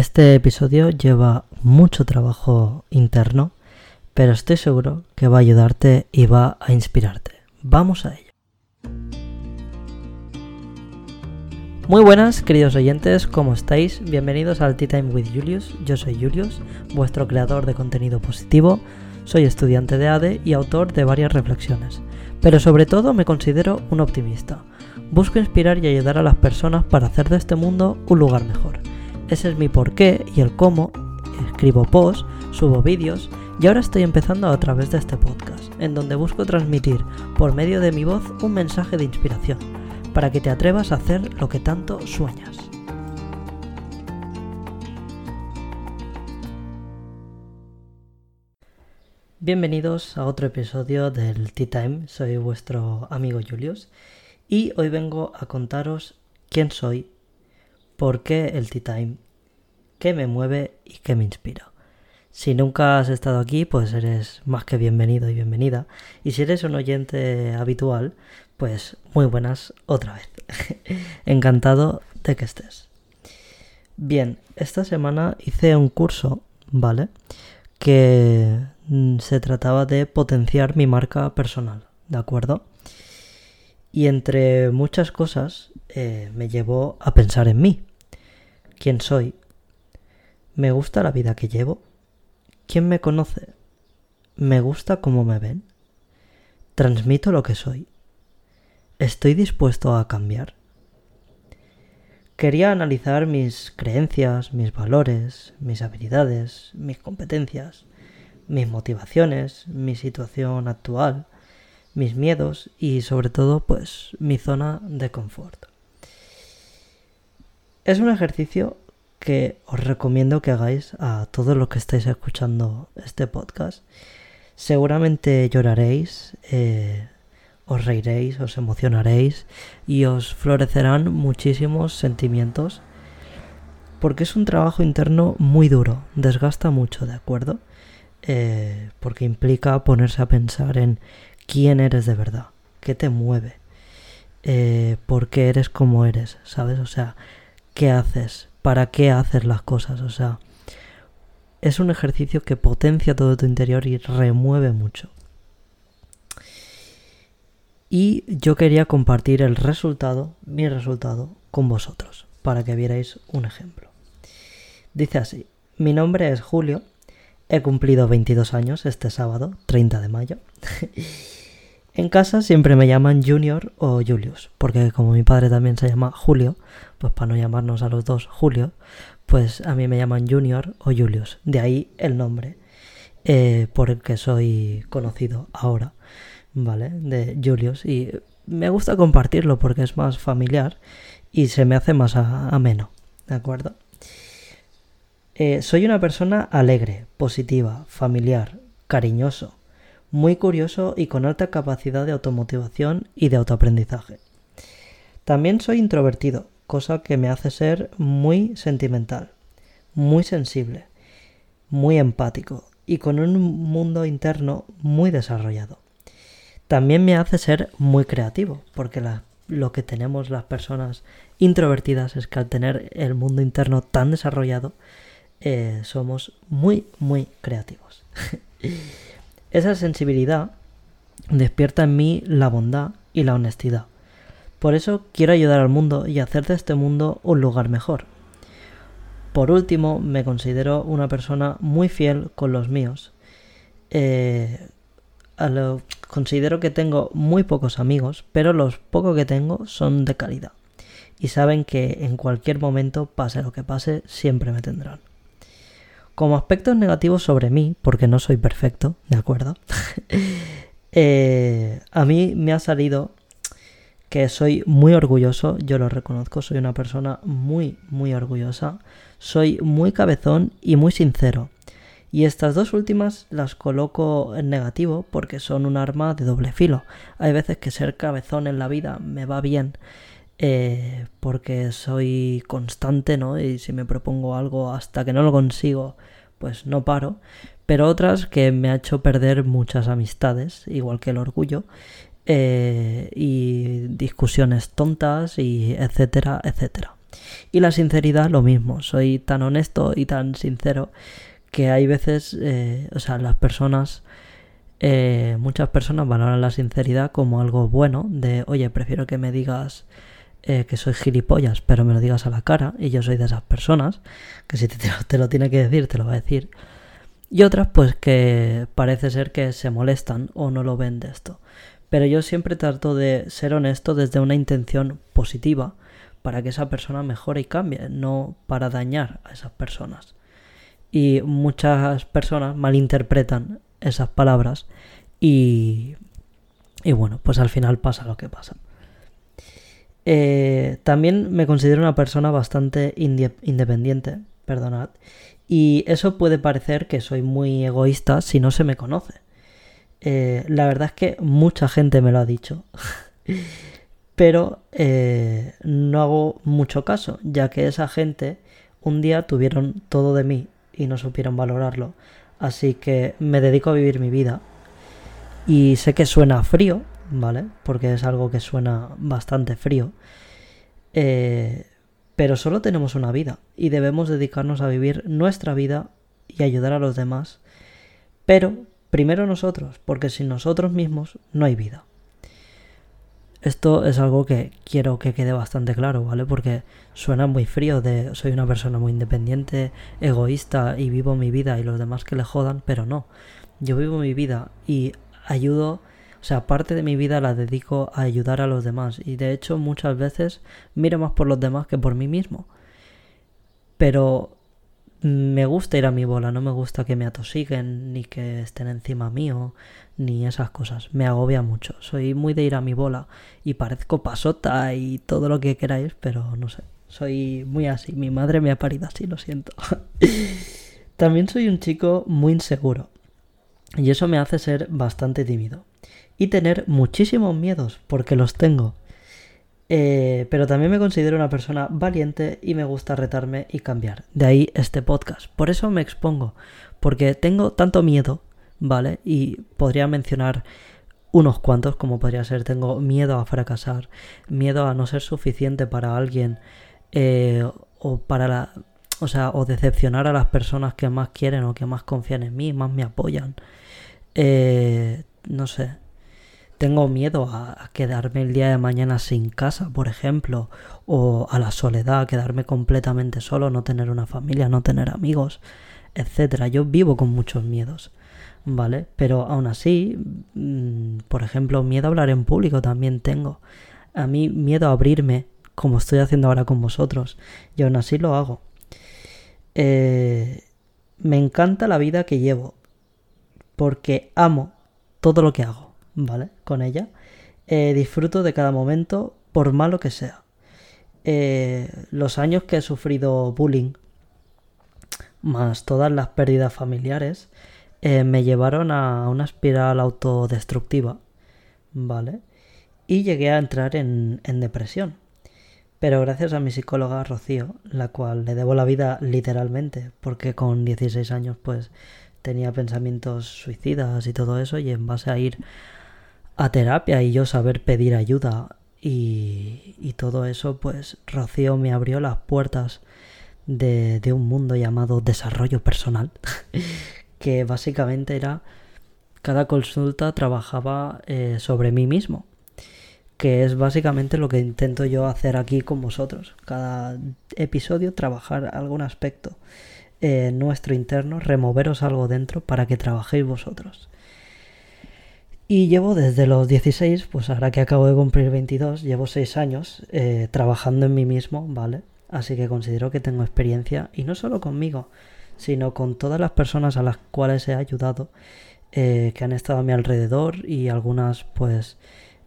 Este episodio lleva mucho trabajo interno, pero estoy seguro que va a ayudarte y va a inspirarte. Vamos a ello. Muy buenas, queridos oyentes, ¿cómo estáis? Bienvenidos al Tea Time with Julius. Yo soy Julius, vuestro creador de contenido positivo. Soy estudiante de ADE y autor de varias reflexiones, pero sobre todo me considero un optimista. Busco inspirar y ayudar a las personas para hacer de este mundo un lugar mejor. Ese es mi porqué y el cómo. Escribo posts, subo vídeos y ahora estoy empezando a través de este podcast, en donde busco transmitir por medio de mi voz un mensaje de inspiración, para que te atrevas a hacer lo que tanto sueñas. Bienvenidos a otro episodio del Tea Time, soy vuestro amigo Julius y hoy vengo a contaros quién soy por qué el Tea Time, qué me mueve y qué me inspira. Si nunca has estado aquí, pues eres más que bienvenido y bienvenida. Y si eres un oyente habitual, pues muy buenas otra vez. Encantado de que estés. Bien, esta semana hice un curso, ¿vale? Que mm, se trataba de potenciar mi marca personal, ¿de acuerdo? Y entre muchas cosas eh, me llevó a pensar en mí, quién soy. ¿Me gusta la vida que llevo? ¿Quién me conoce? ¿Me gusta cómo me ven? ¿Transmito lo que soy? ¿Estoy dispuesto a cambiar? Quería analizar mis creencias, mis valores, mis habilidades, mis competencias, mis motivaciones, mi situación actual, mis miedos y sobre todo pues mi zona de confort. Es un ejercicio que os recomiendo que hagáis a todos los que estáis escuchando este podcast. Seguramente lloraréis, eh, os reiréis, os emocionaréis y os florecerán muchísimos sentimientos porque es un trabajo interno muy duro, desgasta mucho, ¿de acuerdo? Eh, porque implica ponerse a pensar en quién eres de verdad, qué te mueve, eh, por qué eres como eres, ¿sabes? O sea, qué haces, para qué haces las cosas. O sea, es un ejercicio que potencia todo tu interior y remueve mucho. Y yo quería compartir el resultado, mi resultado, con vosotros, para que vierais un ejemplo. Dice así, mi nombre es Julio, he cumplido 22 años este sábado, 30 de mayo. En casa siempre me llaman Junior o Julius, porque como mi padre también se llama Julio, pues para no llamarnos a los dos Julio, pues a mí me llaman Junior o Julius. De ahí el nombre eh, por el que soy conocido ahora, ¿vale? De Julius. Y me gusta compartirlo porque es más familiar y se me hace más ameno, ¿de acuerdo? Eh, soy una persona alegre, positiva, familiar, cariñoso muy curioso y con alta capacidad de automotivación y de autoaprendizaje. También soy introvertido, cosa que me hace ser muy sentimental, muy sensible, muy empático y con un mundo interno muy desarrollado. También me hace ser muy creativo, porque lo que tenemos las personas introvertidas es que al tener el mundo interno tan desarrollado, eh, somos muy, muy creativos. Esa sensibilidad despierta en mí la bondad y la honestidad. Por eso quiero ayudar al mundo y hacer de este mundo un lugar mejor. Por último, me considero una persona muy fiel con los míos. Eh, considero que tengo muy pocos amigos, pero los pocos que tengo son de calidad. Y saben que en cualquier momento, pase lo que pase, siempre me tendrán. Como aspectos negativos sobre mí, porque no soy perfecto, ¿de acuerdo? Eh, a mí me ha salido que soy muy orgulloso, yo lo reconozco, soy una persona muy, muy orgullosa, soy muy cabezón y muy sincero. Y estas dos últimas las coloco en negativo porque son un arma de doble filo. Hay veces que ser cabezón en la vida me va bien eh, porque soy constante, ¿no? Y si me propongo algo hasta que no lo consigo, pues no paro. Pero otras que me ha hecho perder muchas amistades, igual que el orgullo, eh, y discusiones tontas, y etcétera, etcétera. Y la sinceridad lo mismo, soy tan honesto y tan sincero que hay veces, eh, o sea, las personas, eh, muchas personas valoran la sinceridad como algo bueno, de, oye, prefiero que me digas eh, que soy gilipollas, pero me lo digas a la cara, y yo soy de esas personas, que si te, te, lo, tiene que decir, te lo va a decir. Y otras, pues que parece ser que se molestan o no lo ven de esto. Pero yo siempre trato de ser honesto desde una intención positiva para que esa persona mejore y cambie, no para dañar a esas personas. Y muchas personas malinterpretan esas palabras y, y bueno, pues al final pasa lo que pasa. Eh, también me considero una persona bastante independiente, perdonad, y eso puede parecer que soy muy egoísta si no se me conoce. Eh, la verdad es que mucha gente me lo ha dicho, pero eh, no hago mucho caso, ya que esa gente un día tuvieron todo de mí y no supieron valorarlo. Así que me dedico a vivir mi vida. Y sé que suena frío, ¿vale? Porque es algo que suena bastante frío. Eh, pero solo tenemos una vida y debemos dedicarnos a vivir nuestra vida y ayudar a los demás. Pero primero nosotros, porque sin nosotros mismos no hay vida. Esto es algo que quiero que quede bastante claro, ¿vale? Porque suena muy frío de soy una persona muy independiente, egoísta y vivo mi vida y los demás que le jodan, pero no. Yo vivo mi vida y ayudo o sea, parte de mi vida la dedico a ayudar a los demás y de hecho muchas veces miro más por los demás que por mí mismo. Pero me gusta ir a mi bola, no me gusta que me atosiguen, ni que estén encima mío, ni esas cosas. Me agobia mucho. Soy muy de ir a mi bola y parezco pasota y todo lo que queráis, pero no sé. Soy muy así. Mi madre me ha parido así, lo siento. También soy un chico muy inseguro. Y eso me hace ser bastante tímido y tener muchísimos miedos, porque los tengo. Eh, pero también me considero una persona valiente y me gusta retarme y cambiar. De ahí este podcast. Por eso me expongo, porque tengo tanto miedo, ¿vale? Y podría mencionar unos cuantos, como podría ser, tengo miedo a fracasar, miedo a no ser suficiente para alguien, eh, o para la, o sea, o decepcionar a las personas que más quieren o que más confían en mí, más me apoyan. Eh, no sé, tengo miedo a, quedarme el día de mañana sin casa, por ejemplo, o a la soledad, quedarme completamente solo, no tener una familia, no tener amigos, etcétera. Yo vivo con muchos miedos, ¿vale? Pero aún así, mm, por ejemplo, miedo a hablar en público también tengo. A mí miedo a abrirme, como estoy haciendo ahora con vosotros, y aún así lo hago. Eh, me encanta la vida que llevo, porque amo todo lo que hago. ¿vale? Con ella. Eh, disfruto de cada momento, por malo que sea. Eh, los años que he sufrido bullying, más todas las pérdidas familiares, eh, me llevaron a una espiral autodestructiva, ¿vale? Y llegué a entrar en, en depresión. Pero gracias a mi psicóloga Rocío, la cual le debo la vida literalmente, porque con 16 años pues tenía pensamientos suicidas y todo eso, y en base a ir a terapia y yo saber pedir ayuda y, y todo eso, pues Rocío me abrió las puertas de, de un mundo llamado desarrollo personal, que básicamente era, cada consulta trabajaba eh, sobre mí mismo, que es básicamente lo que intento yo hacer aquí con vosotros. Cada episodio trabajar algún aspecto eh, nuestro interno, removeros algo dentro para que trabajéis vosotros. Y llevo desde los 16, pues ahora que acabo de cumplir 22, llevo 6 años eh, trabajando en mí mismo, ¿vale? Así que considero que tengo experiencia, y no solo conmigo, sino con todas las personas a las cuales he ayudado, eh, que han estado a mi alrededor y algunas pues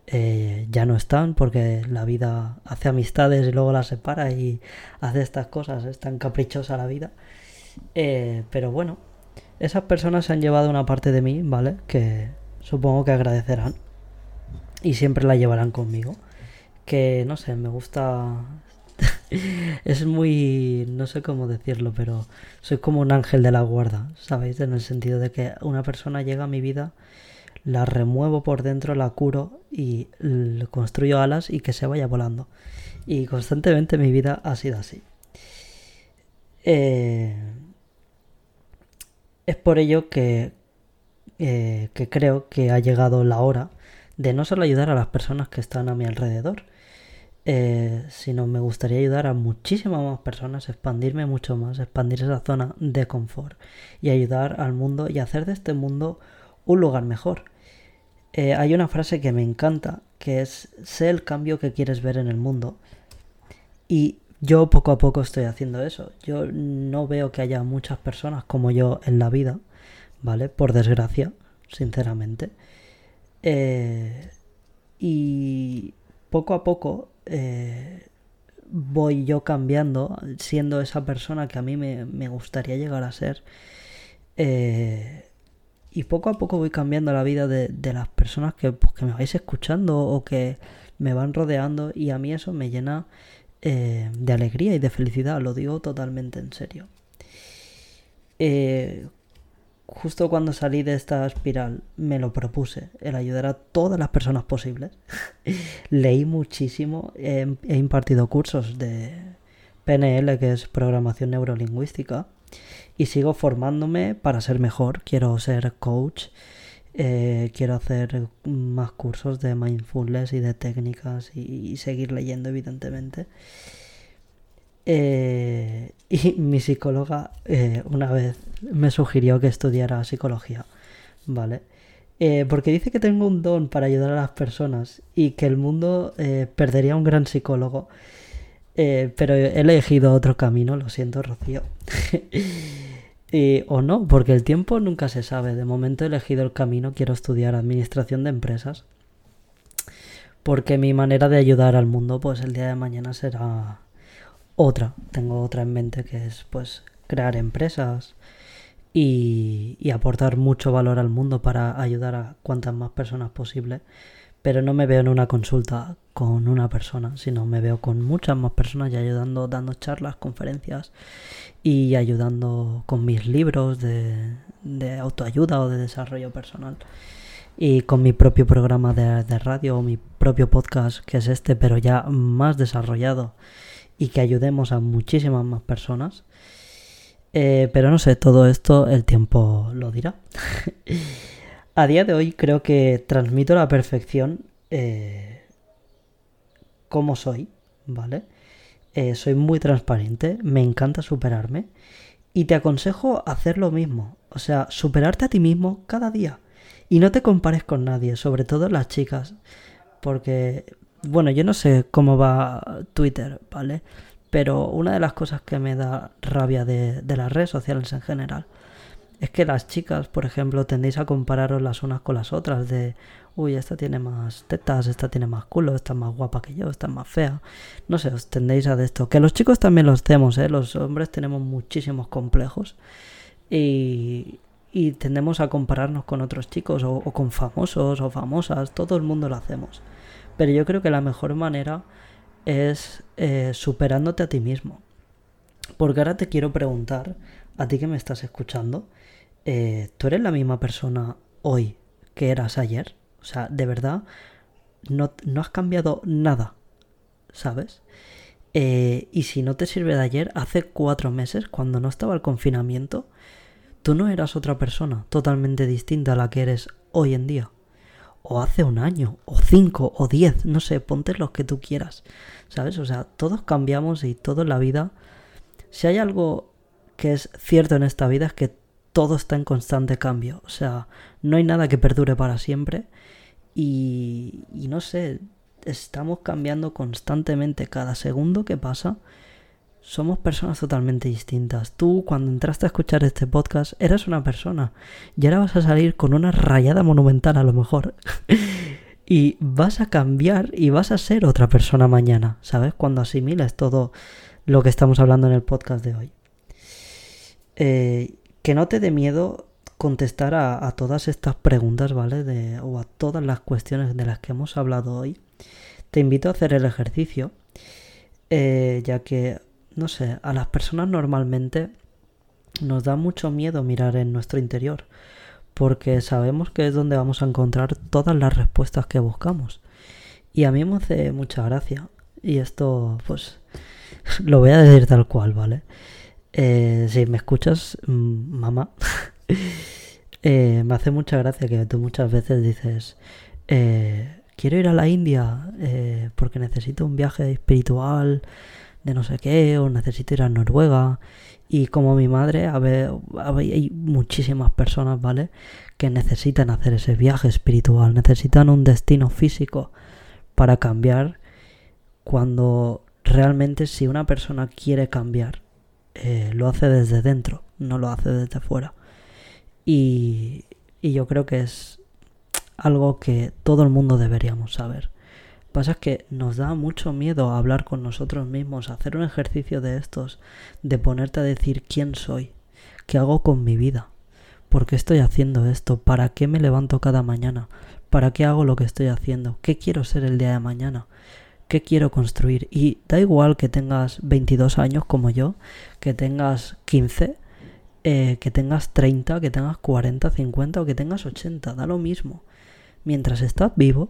eh, ya no están porque la vida hace amistades y luego las separa y hace estas cosas, es tan caprichosa la vida. Pero bueno, esas personas se han llevado una parte de mí, ¿vale? Que supongo que agradecerán y siempre la llevarán conmigo. Que no sé, me gusta. es muy. no sé cómo decirlo, pero soy como un ángel de la guarda, ¿sabéis? En el sentido de que una persona llega a mi vida, la remuevo por dentro, la curo y construyo alas y que se vaya volando. Y constantemente mi vida ha sido así. Eh, es por ello que, eh, que creo que ha llegado la hora de no solo ayudar a las personas que están a mi alrededor, eh, sino me gustaría ayudar a muchísimas más personas, expandirme mucho más, expandir esa zona de confort y ayudar al mundo y hacer de este mundo un lugar mejor. Eh, hay una frase que me encanta, que es, sé el cambio que quieres ver en el mundo. Y yo poco a poco estoy haciendo eso. Yo no veo que haya muchas personas como yo en la vida, ¿vale? Por desgracia, sinceramente. Eh, y poco a poco eh, voy yo cambiando, siendo esa persona que a mí me, gustaría llegar a ser. Eh, y poco a poco voy cambiando la vida de, las personas que, pues, que, me vais escuchando o que me van rodeando y a mí eso me llena eh, de alegría y de felicidad, lo digo totalmente en serio. Eh, justo cuando salí de esta espiral me lo propuse, el ayudar a todas las personas posibles. Leí muchísimo, he impartido cursos de PNL, que es programación neurolingüística y sigo formándome para ser mejor. Quiero ser coach, eh, quiero hacer más cursos de mindfulness y de técnicas y, seguir leyendo, evidentemente. Eh, y mi psicóloga eh, una vez me sugirió que estudiara psicología, ¿vale? porque dice que tengo un don para ayudar a las personas y que el mundo perdería un gran psicólogo. pero he elegido otro camino, lo siento, Rocío. o no, porque el tiempo nunca se sabe. De momento he elegido el camino, quiero estudiar administración de empresas. Porque mi manera de ayudar al mundo, pues el día de mañana será otra. Tengo otra en mente que es pues crear empresas y, y aportar mucho valor al mundo para ayudar a cuantas más personas posible pero no me veo en una consulta con una persona, sino me veo con muchas más personas y ayudando, dando charlas, conferencias y ayudando con mis libros de, autoayuda o de desarrollo personal. Y con mi propio programa de, radio o mi propio podcast, que es este, pero ya más desarrollado y que ayudemos a muchísimas más personas. Eh, pero no sé, todo esto el tiempo lo dirá. a día de hoy creo que transmito la perfección eh, como soy, ¿vale? Eh, soy muy transparente, me encanta superarme y te aconsejo hacer lo mismo, o sea, superarte a ti mismo cada día y no te compares con nadie, sobre todo las chicas, porque, bueno, yo no sé cómo va Twitter, ¿vale? Pero una de las cosas que me da rabia de las redes sociales en general es que las chicas, por ejemplo, tendéis a compararos las unas con las otras de, uy, esta tiene más tetas, esta tiene más culo, esta es más guapa que yo, esta es más fea. No sé, os tendéis a de esto. Que los chicos también los tenemos, ¿eh? Los hombres tenemos muchísimos complejos y, y tendemos a compararnos con otros chicos o, con famosos o famosas, todo el mundo lo hacemos. Pero yo creo que la mejor manera es eh, superándote a ti mismo. Porque ahora te quiero preguntar, a ti que me estás escuchando, eh, ¿tú eres la misma persona hoy que eras ayer? O sea, de verdad, no, has cambiado nada, ¿sabes? Eh, y si no te sirve de ayer, hace cuatro meses, cuando no estaba el confinamiento, tú no eras otra persona totalmente distinta a la que eres hoy en día. O hace un año, o cinco, o diez, no sé, ponte los que tú quieras, ¿sabes? O sea, todos cambiamos y todo en la vida. Si hay algo que es cierto en esta vida es que todo está en constante cambio. O sea, no hay nada que perdure para siempre. Y, y no sé, estamos cambiando constantemente cada segundo que pasa. Somos personas totalmente distintas. Tú cuando entraste a escuchar este podcast eras una persona y ahora vas a salir con una rayada monumental a lo mejor. y vas a cambiar y vas a ser otra persona mañana, ¿sabes? Cuando asimiles todo lo que estamos hablando en el podcast de hoy. Eh, que no te dé miedo contestar a, todas estas preguntas, ¿vale? De, o a todas las cuestiones de las que hemos hablado hoy. Te invito a hacer el ejercicio, eh, ya que, no sé, a las personas normalmente nos da mucho miedo mirar en nuestro interior, porque sabemos que es donde vamos a encontrar todas las respuestas que buscamos. Y a mí me hace mucha gracia. Y esto, pues, lo voy a decir tal cual, ¿vale? Eh, si me escuchas, mamá, eh, me hace mucha gracia que tú muchas veces dices, eh, quiero ir a la India porque necesito un viaje espiritual de no sé qué, o necesito ir a Noruega. Y como mi madre, hay muchísimas personas, ¿vale? Que necesitan hacer ese viaje espiritual, necesitan un destino físico para cambiar cuando realmente si una persona quiere cambiar, eh, lo hace desde dentro, no lo hace desde fuera. Y, y yo creo que es algo que todo el mundo deberíamos saber. Pasa que nos da mucho miedo hablar con nosotros mismos, hacer un ejercicio de estos, de ponerte a decir quién soy, qué hago con mi vida, por qué estoy haciendo esto, para qué me levanto cada mañana, para qué hago lo que estoy haciendo, qué quiero ser el día de mañana, qué quiero construir. Y da igual que tengas 22 años como yo, que tengas 15, eh, que tengas 30, que tengas 40, 50 o que tengas 80, da lo mismo. Mientras estás vivo,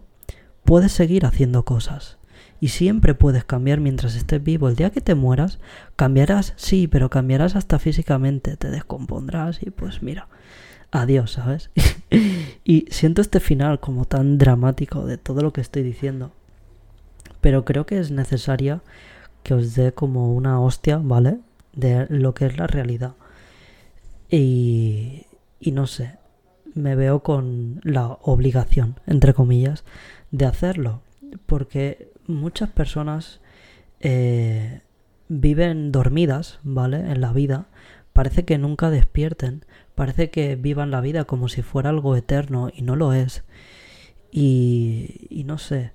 puedes seguir haciendo cosas. Y siempre puedes cambiar mientras estés vivo. El día que te mueras, cambiarás, sí, pero cambiarás hasta físicamente, te descompondrás y pues mira, adiós, ¿sabes? y siento este final como tan dramático de todo lo que estoy diciendo. Pero creo que es necesaria que os dé como una hostia, ¿vale? De lo que es la realidad. Y, y no sé, me veo con la obligación, entre comillas, de hacerlo. Porque muchas personas eh, viven dormidas, ¿vale? En la vida. Parece que nunca despierten. Parece que vivan la vida como si fuera algo eterno y no lo es. Y, y no sé.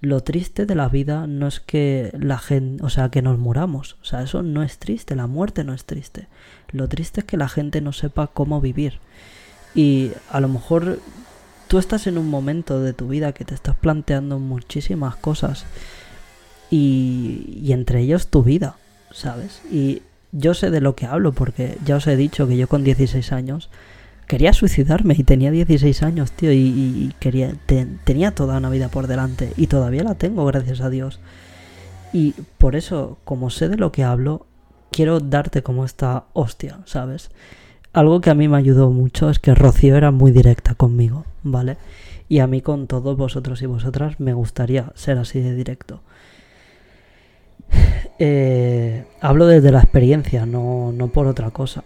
Lo triste de la vida no es que la gente, o sea, que nos muramos. O sea, eso no es triste. La muerte no es triste. Lo triste es que la gente no sepa cómo vivir. Y a lo mejor tú estás en un momento de tu vida que te estás planteando muchísimas cosas y, entre ellos tu vida, ¿sabes? Y yo sé de lo que hablo porque ya os he dicho que yo con 16 años quería suicidarme y tenía 16 años, tío, y, quería tenía toda una vida por delante y todavía la tengo, gracias a Dios. Y por eso, como sé de lo que hablo, quiero darte como esta hostia, ¿sabes? algo que a mí me ayudó mucho es que Rocío era muy directa conmigo, ¿vale? Y a mí con todos vosotros y vosotras me gustaría ser así de directo. Eh, hablo desde la experiencia, no, no por otra cosa.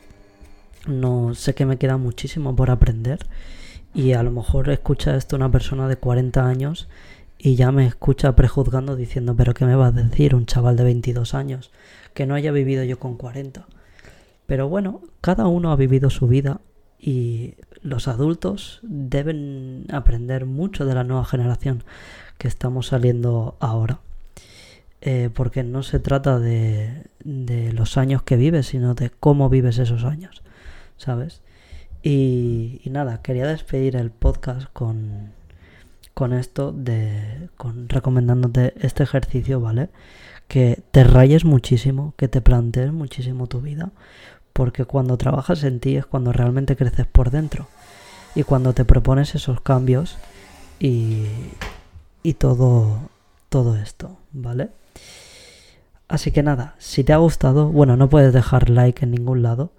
No sé que me queda muchísimo por aprender y a lo mejor escucha esto una persona de 40 años y ya me escucha prejuzgando diciendo, pero ¿qué me va a decir un chaval de 22 años que no haya vivido yo con 40? Pero bueno, cada uno ha vivido su vida y los adultos deben aprender mucho de la nueva generación que estamos saliendo ahora. Eh, porque no se trata de, de, los años que vives, sino de cómo vives esos años, ¿sabes? Y, nada, quería despedir el podcast con, con esto, de, con recomendándote este ejercicio, ¿vale? Que te rayes muchísimo, que te plantees muchísimo tu vida, porque cuando trabajas en ti es cuando realmente creces por dentro y cuando te propones esos cambios y, y todo, todo esto, ¿vale? Así que nada, si te ha gustado, bueno, no puedes dejar like en ningún lado,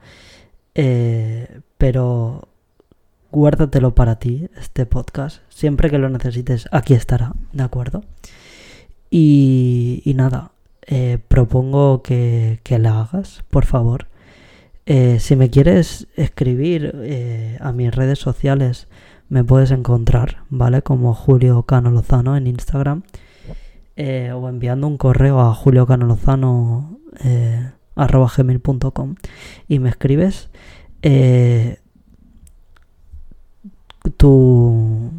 eh, pero guárdatelo para ti, este podcast. Siempre que lo necesites, aquí estará, ¿de acuerdo? Y, y nada, eh, propongo que, que la hagas, por favor. Eh, si me quieres escribir eh, a mis redes sociales, me puedes encontrar, ¿vale? Como Julio Cano Lozano en Instagram. Eh, o enviando un correo a juliocanolozano arroba gmail.com y me escribes tu,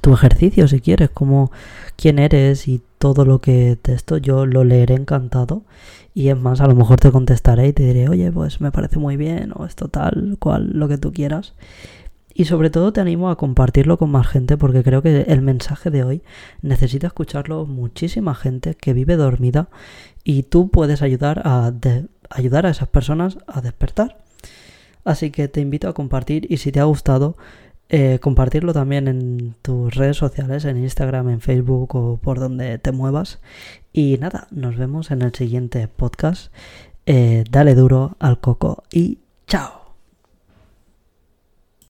tu ejercicio si quieres, como quién eres y todo lo que te esto, yo lo leeré encantado y es más, a lo mejor te contestaré y te diré, oye, pues me parece muy bien, o esto tal, cual, lo que tú quieras. Y sobre todo te animo a compartirlo con más gente porque creo que el mensaje de hoy necesita escucharlo muchísima gente que vive dormida y tú puedes ayudar a ayudar a esas personas a despertar. Así que te invito a compartir y si te ha gustado, eh, compartirlo también en tus redes sociales, en Instagram, en Facebook o por donde te muevas. Y nada, nos vemos en el siguiente podcast. Eh, dale duro al coco y chao.